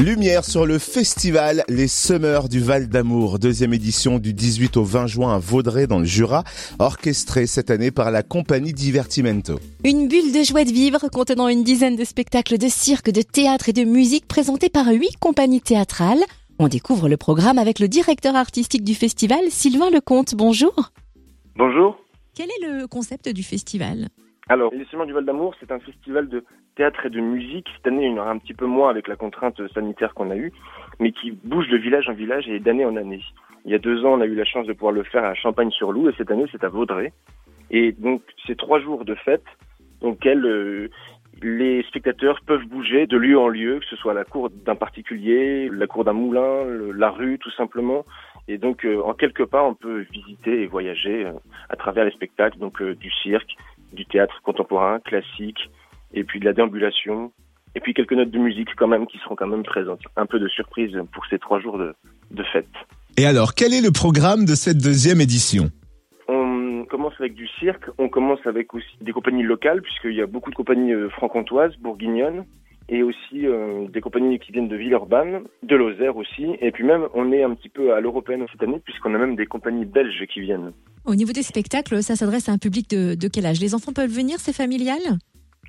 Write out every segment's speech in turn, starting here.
Lumière sur le festival Les Semeurs du Val d'Amour, deuxième édition du 18 au 20 juin à Vaudrey dans le Jura, orchestrée cette année par la compagnie Divertimento. Une bulle de joie de vivre contenant une dizaine de spectacles de cirque, de théâtre et de musique présentés par huit compagnies théâtrales. On découvre le programme avec le directeur artistique du festival, Sylvain Lecomte. Bonjour. Bonjour. Quel est le concept du festival? Alors, Les Semeurs du Val d'Amour, c'est un festival de théâtre et de musique. Cette année, il y en aura un petit peu moins avec la contrainte sanitaire qu'on a eue, mais qui bouge de village en village et d'année en année. Il y a deux ans, on a eu la chance de pouvoir le faire à Champagne-sur-Loup et cette année, c'est à Vaudrey. Et donc, c'est trois jours de fête dans lesquels euh, les spectateurs peuvent bouger de lieu en lieu, que ce soit la cour d'un particulier, la cour d'un moulin, la rue, tout simplement. Et donc, euh, en quelques pas, on peut visiter et voyager euh, à travers les spectacles, donc euh, du cirque, du théâtre contemporain, classique, et puis de la déambulation, et puis quelques notes de musique quand même qui seront quand même présentes. Un peu de surprise pour ces trois jours de, de fête. Et alors, quel est le programme de cette deuxième édition? On commence avec du cirque, on commence avec aussi des compagnies locales, puisqu'il y a beaucoup de compagnies euh, franc-comtoises, bourguignonnes, et aussi euh, des compagnies qui viennent de Villeurbanne, de Lozère aussi, et puis même on est un petit peu à l'européenne cette année, puisqu'on a même des compagnies belges qui viennent. Au niveau des spectacles, ça s'adresse à un public de, de quel âge? Les enfants peuvent venir, c'est familial?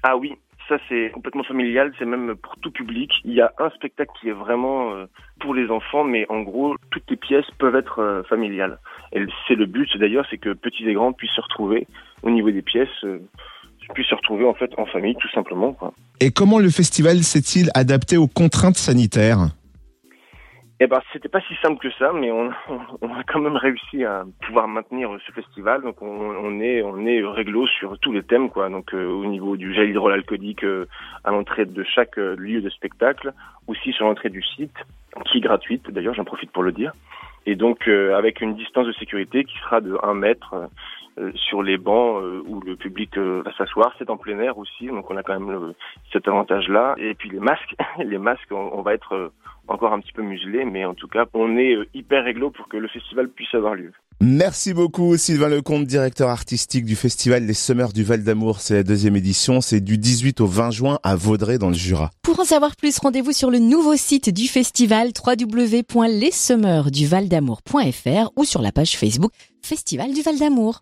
Ah oui, ça c'est complètement familial, c'est même pour tout public. Il y a un spectacle qui est vraiment euh, pour les enfants, mais en gros, toutes les pièces peuvent être euh, familiales. Et c'est le but d'ailleurs, c'est que petits et grands puissent se retrouver au niveau des pièces, puissent se retrouver en fait en famille tout simplement. Quoi. Et comment le festival s'est-il adapté aux contraintes sanitaires? Eh ben, c'était pas si simple que ça, mais on, a quand même réussi à pouvoir maintenir ce festival. Donc, on, on est, on est réglo sur tous les thèmes, quoi. Donc, euh, au niveau du gel hydroalcoolique euh, à l'entrée de chaque euh, lieu de spectacle, aussi sur l'entrée du site, qui est gratuite. D'ailleurs, j'en profite pour le dire. Et donc, avec une distance de sécurité qui sera de 1 mètre sur les bancs euh, où le public euh, va s'asseoir. C'est en plein air aussi, donc on a quand même le- cet avantage-là. Et puis les masques, les masques, on, on va être euh, encore un petit peu muselés, mais en tout cas, on est euh, hyper réglo pour que le festival puisse avoir lieu. Merci beaucoup Sylvain Lecomte, directeur artistique du festival Les Semeurs du Val d'Amour. C'est la deuxième édition, c'est du 18 au 20 juin à Vaudrey dans le Jura. Pour en savoir plus, rendez-vous sur le nouveau site du festival www.lessemeursduvaldamour.fr ou sur la page Facebook Festival du Val d'Amour.